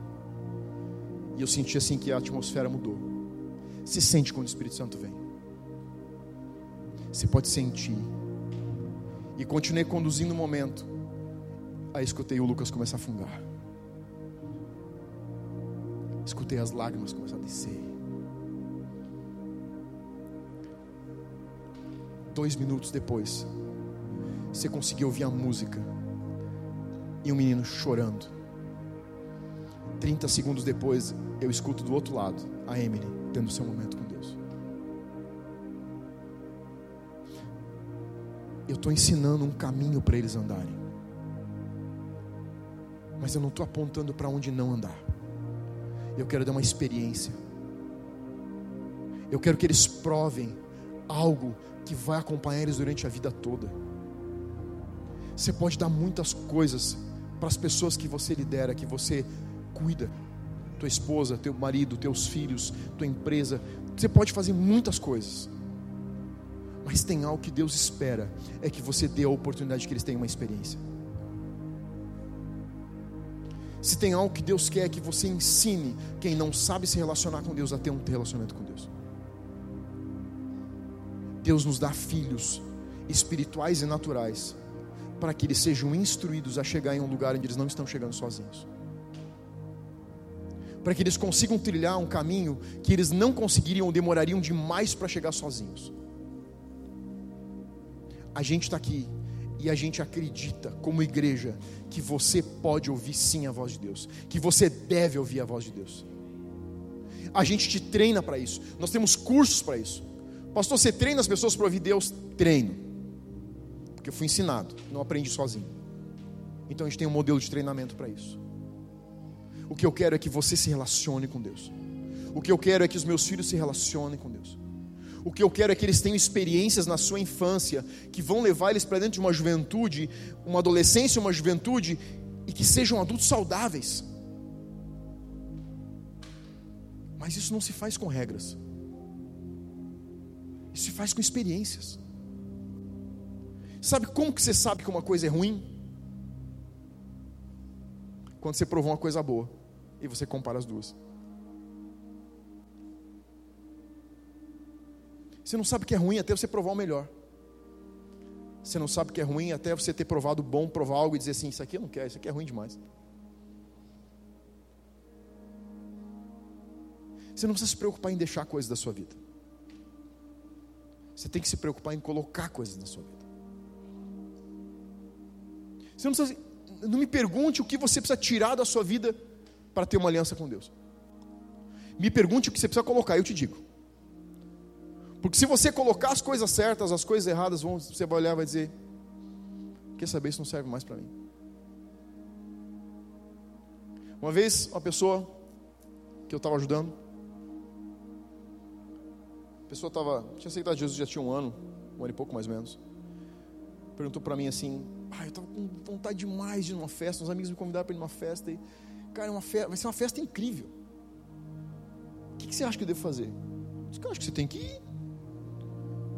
S1: E eu senti assim que a atmosfera mudou. Se sente quando o Espírito Santo vem. Você pode sentir. E continuei conduzindo o momento. Aí escutei o Lucas começar a afundar. Escutei as lágrimas começar a descer. Dois minutos depois, você conseguiu ouvir a música e um menino chorando 30 segundos depois, eu escuto do outro lado a Emily tendo seu momento com Deus. Eu estou ensinando um caminho para eles andarem, mas eu não estou apontando para onde não andar. Eu quero dar uma experiência. Eu quero que eles provem algo que vai acompanhar eles durante a vida toda. Você pode dar muitas coisas para as pessoas que você lidera, que você cuida. Tua esposa, teu marido, teus filhos, tua empresa. Você pode fazer muitas coisas. Mas tem algo que Deus espera, é que você dê a oportunidade de que eles tenham uma experiência. Se tem algo que Deus quer, é que você ensine quem não sabe se relacionar com Deus a ter um relacionamento com Deus. Deus nos dá filhos espirituais e naturais para que eles sejam instruídos a chegar em um lugar onde eles não estão chegando sozinhos. Para que eles consigam trilhar um caminho que eles não conseguiriam ou demorariam demais para chegar sozinhos. A gente está aqui e a gente acredita, como igreja, que você pode ouvir sim a voz de Deus, que você deve ouvir a voz de Deus. A gente te treina para isso, nós temos cursos para isso. Pastor, você treina as pessoas para ouvir Deus? Treino porque eu fui ensinado, não aprendi sozinho. Então a gente tem um modelo de treinamento para isso. O que eu quero é que você se relacione com Deus. O que eu quero é que os meus filhos se relacionem com Deus. O que eu quero é que eles tenham experiências na sua infância que vão levar eles para dentro de uma juventude, uma adolescência, uma juventude e que sejam adultos saudáveis. Mas isso não se faz com regras. Isso se faz com experiências. Sabe como que você sabe que uma coisa é ruim? Quando você provou uma coisa boa e você compara as duas. Você não sabe que é ruim até você provar o melhor. Você não sabe que é ruim até você ter provado bom, provar algo e dizer assim: Isso aqui eu não quero, isso aqui é ruim demais. Você não precisa se preocupar em deixar coisas da sua vida. Você tem que se preocupar em colocar coisas na sua vida. Você não, precisa, não me pergunte o que você precisa tirar da sua vida para ter uma aliança com Deus. Me pergunte o que você precisa colocar, eu te digo. Porque se você colocar as coisas certas, as coisas erradas, vão, você vai olhar e vai dizer: Quer saber, isso não serve mais para mim. Uma vez, uma pessoa que eu estava ajudando, a pessoa estava, tinha aceitado Jesus já tinha um ano, um ano e pouco mais ou menos perguntou para mim assim: ah, eu estava com vontade demais de ir numa festa. Uns amigos me convidaram para ir numa festa. E, cara, uma festa, vai ser uma festa incrível. O que, que você acha que eu devo fazer? Eu disse, eu acho que você tem que ir.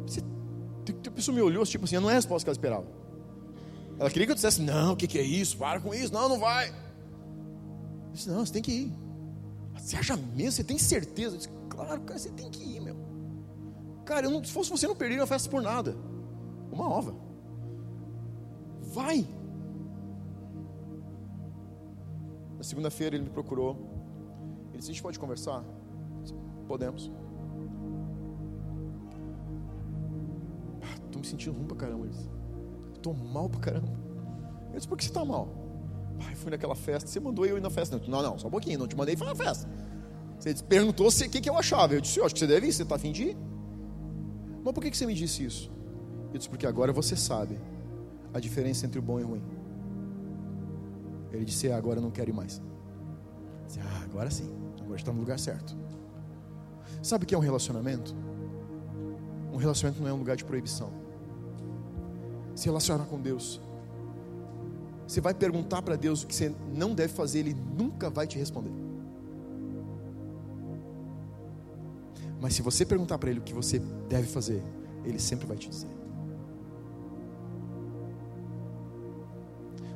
S1: Você, a pessoa me olhou, tipo assim, não é a resposta que ela esperava. Ela queria que eu dissesse: não, o que, que é isso? Para com isso, não, não vai. Eu disse: não, você tem que ir. Você acha mesmo? Você tem certeza? Eu disse: claro, cara, você tem que ir, meu. Cara, eu não, se fosse você, não perderia a festa por nada. Uma ova. Vai. Na segunda-feira ele me procurou. Ele disse: A gente pode conversar? Disse, Podemos. Estou me sentindo ruim pra caramba. Estou mal pra caramba. Eu disse: Por que você está mal? Ah, fui naquela festa. Você mandou eu ir na festa? Não, não, só um pouquinho. Não te mandei ir na festa. Você perguntou o que, que eu achava. Eu disse: Eu acho que você deve ir. Você está afim de ir? Mas por que, que você me disse isso? Eu disse: Porque agora você sabe a diferença entre o bom e o ruim. Ele disse: ah, Agora eu não quero ir mais. Disse, ah, agora sim, agora está no lugar certo. Sabe o que é um relacionamento? Um relacionamento não é um lugar de proibição. Se relacionar com Deus. Você vai perguntar para Deus o que você não deve fazer, Ele nunca vai te responder. Mas se você perguntar para Ele o que você deve fazer, Ele sempre vai te dizer.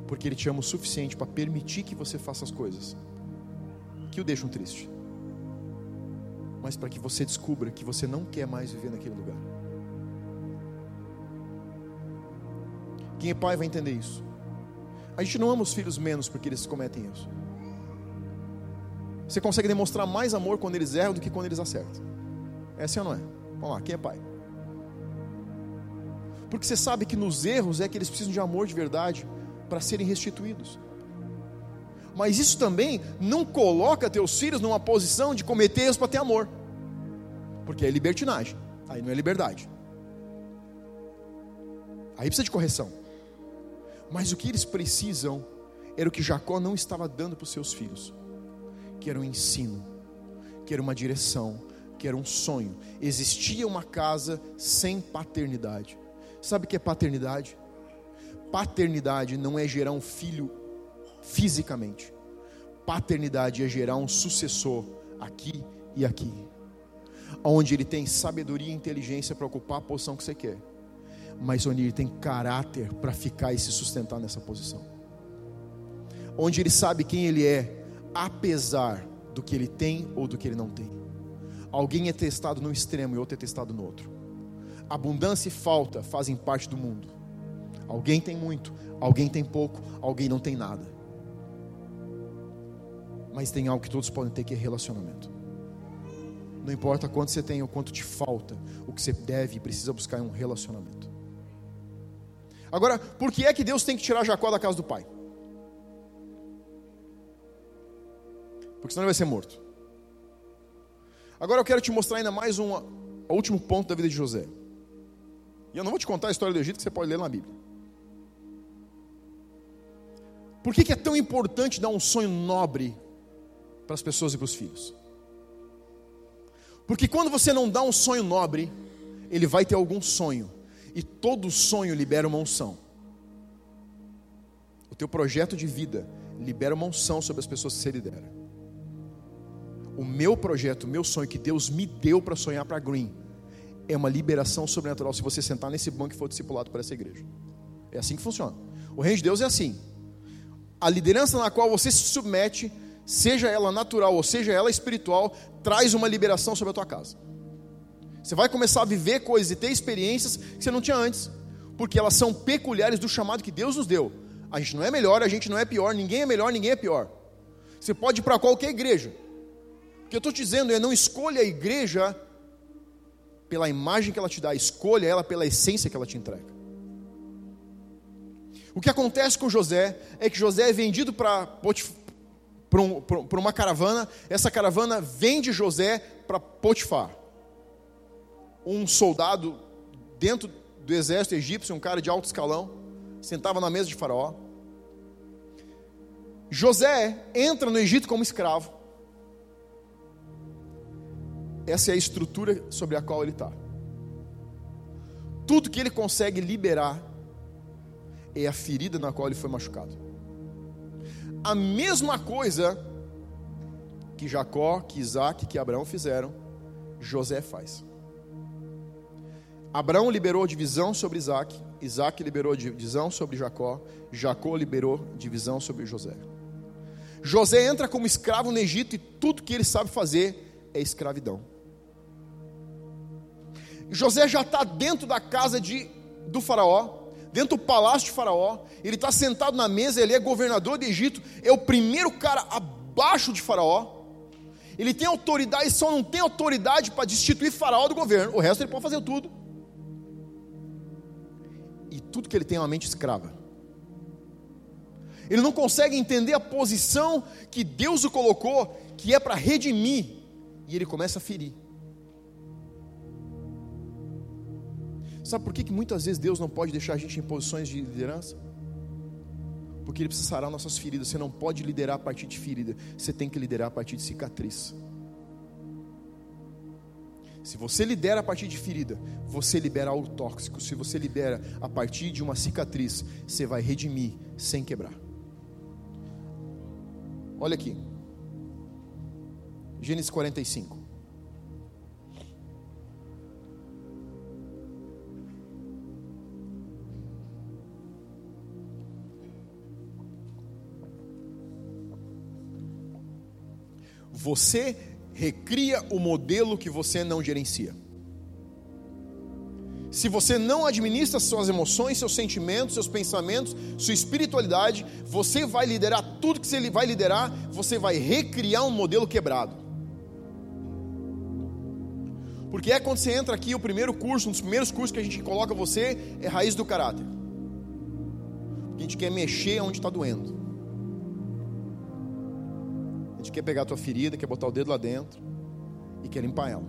S1: Porque Ele te ama o suficiente para permitir que você faça as coisas que o deixam triste, mas para que você descubra que você não quer mais viver naquele lugar. Quem é pai vai entender isso. A gente não ama os filhos menos porque eles cometem isso. Você consegue demonstrar mais amor quando eles erram do que quando eles acertam. É assim ou não é? Vamos lá, quem é pai? Porque você sabe que nos erros é que eles precisam de amor de verdade para serem restituídos. Mas isso também não coloca teus filhos numa posição de cometer erros para ter amor. Porque é libertinagem. Aí não é liberdade. Aí precisa de correção. Mas o que eles precisam era o que Jacó não estava dando para os seus filhos, que era um ensino, que era uma direção, que era um sonho. Existia uma casa sem paternidade. Sabe o que é paternidade? Paternidade não é gerar um filho fisicamente. Paternidade é gerar um sucessor aqui e aqui. Onde ele tem sabedoria e inteligência para ocupar a posição que você quer, mas onde ele tem caráter para ficar e se sustentar nessa posição. Onde ele sabe quem ele é, apesar do que ele tem ou do que ele não tem. Alguém é testado no extremo e outro é testado no outro. Abundância e falta fazem parte do mundo. Alguém tem muito, alguém tem pouco, alguém não tem nada. Mas tem algo que todos podem ter que é relacionamento. Não importa quanto você tem ou quanto te falta, o que você deve e precisa buscar é um relacionamento. Agora, por que é que Deus tem que tirar Jacó da casa do pai? Porque senão ele vai ser morto. Agora eu quero te mostrar ainda mais um último ponto da vida de José. E eu não vou te contar a história do Egito que você pode ler na Bíblia. Por que, que é tão importante dar um sonho nobre para as pessoas e para os filhos? Porque quando você não dá um sonho nobre, ele vai ter algum sonho. E todo sonho libera uma unção. O teu projeto de vida libera uma unção sobre as pessoas que você lidera. O meu projeto, o meu sonho que Deus me deu para sonhar para Green é uma liberação sobrenatural se você sentar nesse banco e for discipulado para essa igreja. É assim que funciona. O reino de Deus é assim. A liderança na qual você se submete, seja ela natural ou seja ela espiritual, traz uma liberação sobre a tua casa. Você vai começar a viver coisas e ter experiências que você não tinha antes, porque elas são peculiares do chamado que Deus nos deu. A gente não é melhor, a gente não é pior, ninguém é melhor, ninguém é pior. Você pode ir para qualquer igreja. O que eu estou te dizendo é não escolha a igreja pela imagem que ela te dá, escolha ela pela essência que ela te entrega. O que acontece com José é que José é vendido para um, uma caravana, essa caravana vende José para Potifar, um soldado dentro do exército egípcio, um cara de alto escalão, sentava na mesa de Faraó. José entra no Egito como escravo. Essa é a estrutura sobre a qual ele está. Tudo que ele consegue liberar é a ferida na qual ele foi machucado. A mesma coisa que Jacó, que Isaac, que Abraão fizeram, José faz. Abraão liberou divisão sobre Isaac, Isaac liberou divisão sobre Jacó, Jacó liberou divisão sobre José. José entra como escravo no Egito e tudo que ele sabe fazer é escravidão. José já está dentro da casa de, do faraó, dentro do palácio de faraó, ele está sentado na mesa, ele é governador do Egito, é o primeiro cara abaixo de faraó, ele tem autoridade, só não tem autoridade para destituir faraó do governo, o resto ele pode fazer tudo. E tudo que ele tem é uma mente escrava. Ele não consegue entender a posição que Deus o colocou, que é para redimir, e ele começa a ferir. Sabe por que, que muitas vezes Deus não pode deixar a gente em posições de liderança? Porque Ele precisa sarar nossas feridas. Você não pode liderar a partir de ferida, você tem que liderar a partir de cicatriz. Se você lidera a partir de ferida, você libera algo tóxico. Se você libera a partir de uma cicatriz, você vai redimir sem quebrar. Olha aqui. Gênesis 45. Você recria o modelo que você não gerencia. Se você não administra suas emoções, seus sentimentos, seus pensamentos, sua espiritualidade, você vai liderar tudo que você vai liderar, você vai recriar um modelo quebrado. Porque é quando você entra aqui, o primeiro curso, um dos primeiros cursos que a gente coloca você é raiz do caráter. A gente quer mexer onde está doendo. Gente quer pegar a tua ferida, quer botar o dedo lá dentro e quer limpar ela.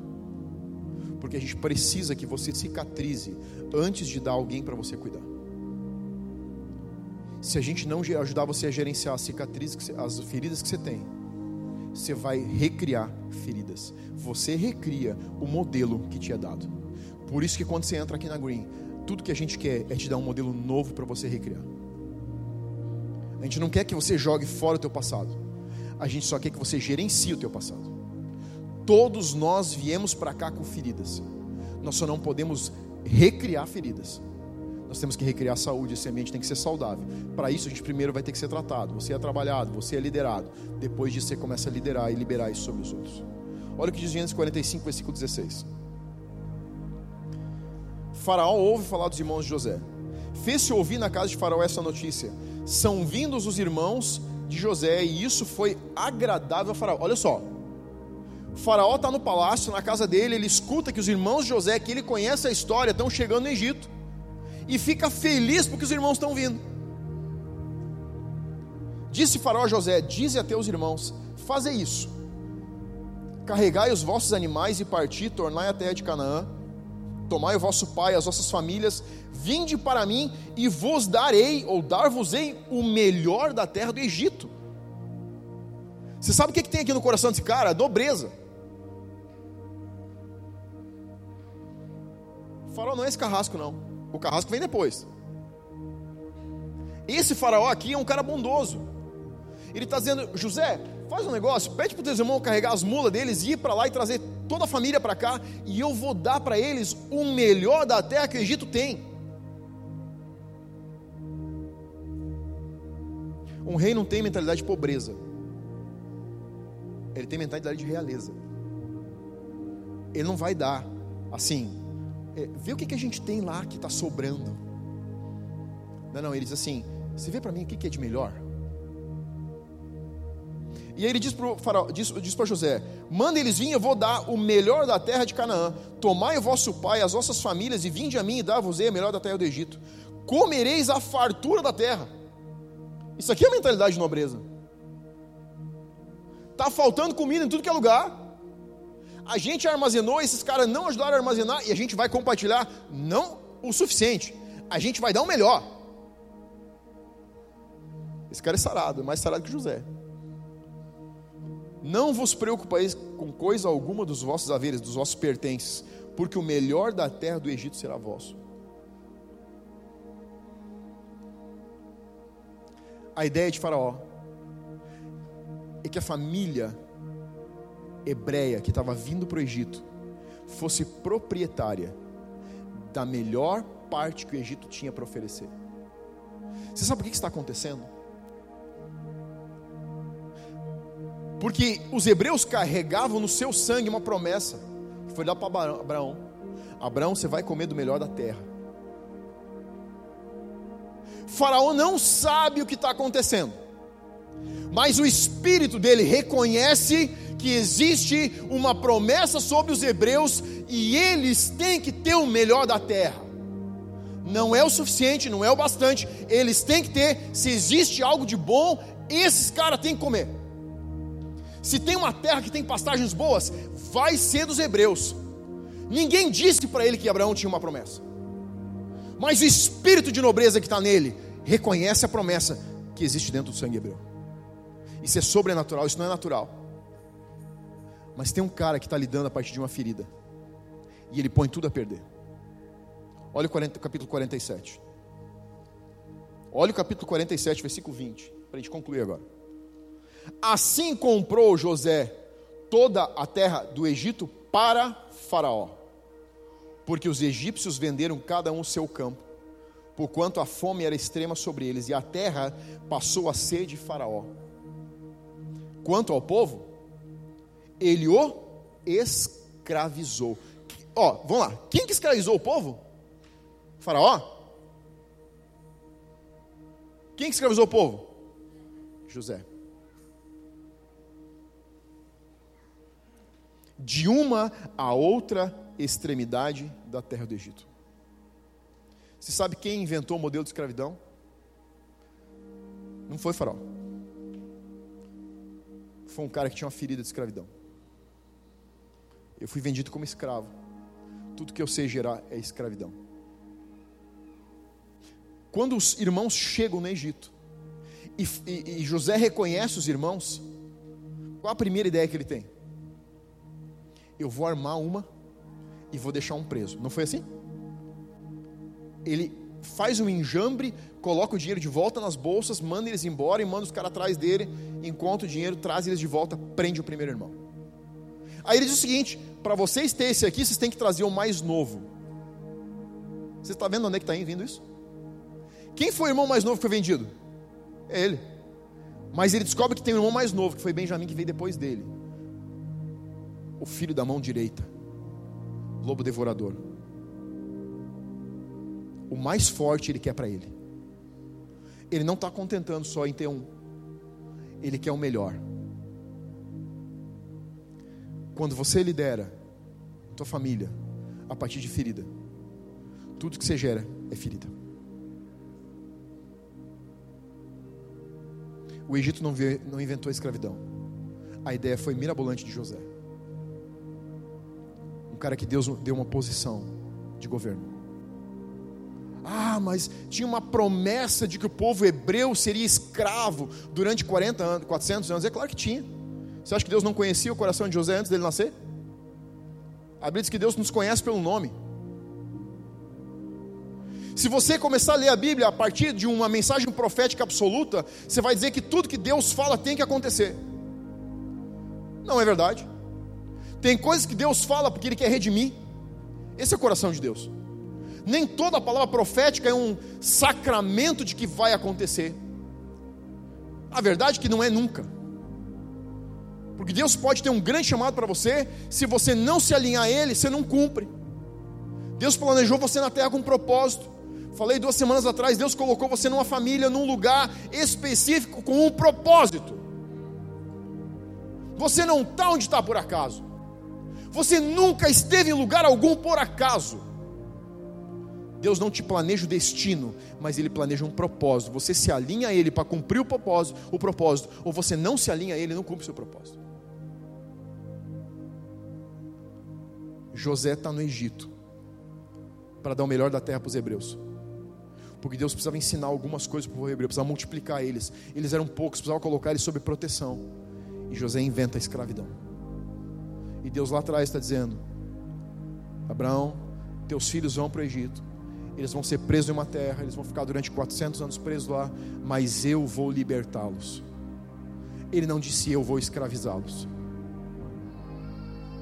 S1: Porque a gente precisa que você cicatrize antes de dar alguém para você cuidar. Se a gente não ajudar você a gerenciar as cicatrizes, as feridas que você tem, você vai recriar feridas. Você recria o modelo que te é dado. Por isso que quando você entra aqui na Green, tudo que a gente quer é te dar um modelo novo para você recriar. A gente não quer que você jogue fora o teu passado. A gente só quer que você gerencie o teu passado. Todos nós viemos para cá com feridas. Nós só não podemos recriar feridas. Nós temos que recriar a saúde, esse ambiente tem que ser saudável. Para isso, a gente primeiro vai ter que ser tratado. Você é trabalhado, você é liderado. Depois disso, você começa a liderar e liberar isso sobre os outros. Olha o que diz Gênesis 45, versículo 16. Faraó ouve falar dos irmãos de José. Fez-se ouvir na casa de Faraó essa notícia: são vindos os irmãos de José, e isso foi agradável a Faraó. Olha só, o faraó está no palácio, na casa dele, ele escuta que os irmãos de José, que ele conhece a história, estão chegando no Egito. E fica feliz porque os irmãos estão vindo. Disse faraó a José: Dize a teus irmãos: Fazei isso. Carregai os vossos animais e parti, tornai a terra de Canaã. Tomai o vosso pai, as vossas famílias, vinde para mim e vos darei, ou dar-vos-ei, o melhor da terra do Egito. Você sabe o que, que tem aqui no coração desse cara? Nobreza. O faraó não é esse carrasco, não. O carrasco vem depois. Esse faraó aqui é um cara bondoso. Ele está dizendo, José, faz um negócio, pede para os teus irmãos carregar as mulas deles e ir para lá e trazer toda a família para cá, e eu vou dar para eles o melhor da terra que o Egito tem. Um rei não tem mentalidade de pobreza, ele tem mentalidade de realeza. Ele não vai dar assim, é, vê o que, que a gente tem lá que está sobrando. Não, não, ele diz assim: você vê para mim o que, que é de melhor? E aí ele diz para diz, diz José: Manda eles virem, eu vou dar o melhor da terra de Canaã. Tomai o vosso pai, as vossas famílias, e vinde a mim e dá-vos a melhor da terra do Egito. Comereis a fartura da terra. Isso aqui é a mentalidade de nobreza. Está faltando comida em tudo que é lugar a gente armazenou, esses caras não ajudaram a armazenar e a gente vai compartilhar não o suficiente, a gente vai dar o melhor. Esse cara é sarado, mais sarado que José. Não vos preocupeis com coisa alguma dos vossos haveres, dos vossos pertences, porque o melhor da terra do Egito será vosso. A ideia de Faraó é que a família hebreia que estava vindo para o Egito fosse proprietária da melhor parte que o Egito tinha para oferecer. Você sabe o que está acontecendo? Porque os hebreus carregavam no seu sangue uma promessa, que foi dar para Abraão: Abraão, você vai comer do melhor da terra. Faraó não sabe o que está acontecendo, mas o espírito dele reconhece que existe uma promessa sobre os hebreus e eles têm que ter o melhor da terra. Não é o suficiente, não é o bastante, eles têm que ter. Se existe algo de bom, esses caras têm que comer. Se tem uma terra que tem pastagens boas, vai ser dos hebreus. Ninguém disse para ele que Abraão tinha uma promessa, mas o espírito de nobreza que está nele reconhece a promessa que existe dentro do sangue hebreu. Isso é sobrenatural, isso não é natural. Mas tem um cara que está lidando a partir de uma ferida. E ele põe tudo a perder. Olha o 40, capítulo 47. Olha o capítulo 47, versículo 20. Para a gente concluir agora. Assim comprou José toda a terra do Egito para Faraó, porque os egípcios venderam cada um seu campo, porquanto a fome era extrema sobre eles, e a terra passou a ser de Faraó. Quanto ao povo, ele o escravizou. Ó, vamos lá. Quem que escravizou o povo? faraó? Quem que escravizou o povo? José. De uma a outra extremidade da terra do Egito. Você sabe quem inventou o modelo de escravidão? Não foi Faraó. foi um cara que tinha uma ferida de escravidão. Eu fui vendido como escravo. Tudo que eu sei gerar é escravidão. Quando os irmãos chegam no Egito e, e, e José reconhece os irmãos, qual a primeira ideia que ele tem? Eu vou armar uma e vou deixar um preso. Não foi assim? Ele faz um enjambre, coloca o dinheiro de volta nas bolsas, manda eles embora e manda os caras atrás dele, encontra o dinheiro, traz eles de volta, prende o primeiro irmão. Aí ele diz o seguinte: para vocês terem esse aqui, vocês têm que trazer o mais novo. Você está vendo onde é que está vindo isso? Quem foi o irmão mais novo que foi vendido? É ele. Mas ele descobre que tem um irmão mais novo, que foi Benjamim, que veio depois dele. O filho da mão direita, lobo devorador. O mais forte ele quer para ele. Ele não está contentando só em ter um, ele quer o melhor. Quando você lidera tua família a partir de ferida, tudo que você gera é ferida. O Egito não, inventou a escravidão. A ideia foi mirabolante de José. Cara que Deus deu uma posição de governo. Ah, mas tinha uma promessa de que o povo hebreu seria escravo durante 40 anos, 400 anos. É claro que tinha. Você acha que Deus não conhecia o coração de José antes dele nascer? A Bíblia diz que Deus nos conhece pelo nome. Se você começar a ler a Bíblia a partir de uma mensagem profética absoluta, você vai dizer que tudo que Deus fala tem que acontecer. Não é verdade. Tem coisas que Deus fala porque Ele quer redimir. Esse é o coração de Deus. Nem toda palavra profética é um sacramento de que vai acontecer. A verdade é que não é nunca. Porque Deus pode ter um grande chamado para você, se você não se alinhar a Ele, você não cumpre. Deus planejou você na terra com um propósito. Falei duas semanas atrás, Deus colocou você numa família, num lugar específico, com um propósito. Você não está onde está por acaso. Você nunca esteve em lugar algum por acaso. Deus não te planeja o destino, mas Ele planeja um propósito. Você se alinha a Ele para cumprir o propósito, o propósito, ou você não se alinha a Ele e não cumpre o seu propósito. José está no Egito para dar o melhor da terra para os hebreus. Porque Deus precisava ensinar algumas coisas para o hebreu, precisava multiplicar eles. Eles eram poucos, precisava colocar eles sob proteção. E José inventa a escravidão. E Deus lá atrás está dizendo: Abraão, teus filhos vão para o Egito. Eles vão ser presos em uma terra, eles vão ficar durante 400 anos presos lá, mas eu vou libertá-los. Ele não disse eu vou escravizá-los.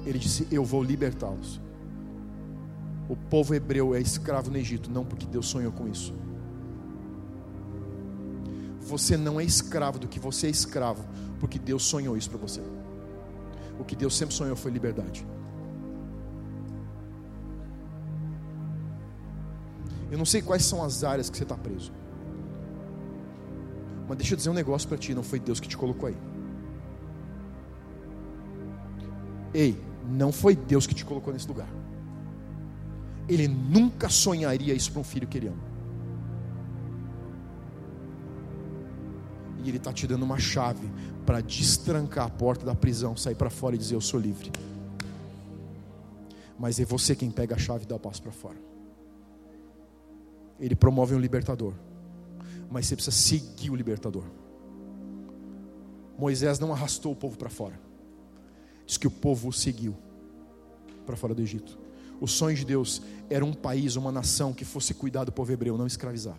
S1: Ele disse: Eu vou libertá-los. O povo hebreu é escravo no Egito, não porque Deus sonhou com isso. Você não é escravo do que você é escravo, porque Deus sonhou isso para você. O que Deus sempre sonhou foi liberdade. Eu não sei quais são as áreas que você está preso. Mas deixa eu dizer um negócio para ti: não foi Deus que te colocou aí. Ei, não foi Deus que te colocou nesse lugar. Ele nunca sonharia isso para um filho que ele ama. E Ele está te dando uma chave para destrancar a porta da prisão, sair para fora e dizer: Eu sou livre. Mas é você quem pega a chave e dá o passo para fora. Ele promove um libertador, mas você precisa seguir o libertador. Moisés não arrastou o povo para fora, diz que o povo o seguiu para fora do Egito. O sonho de Deus era um país, uma nação que fosse cuidar do povo hebreu, não escravizar.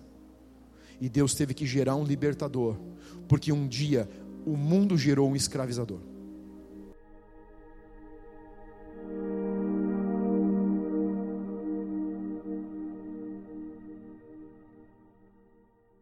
S1: E Deus teve que gerar um libertador, porque um dia o mundo gerou um escravizador.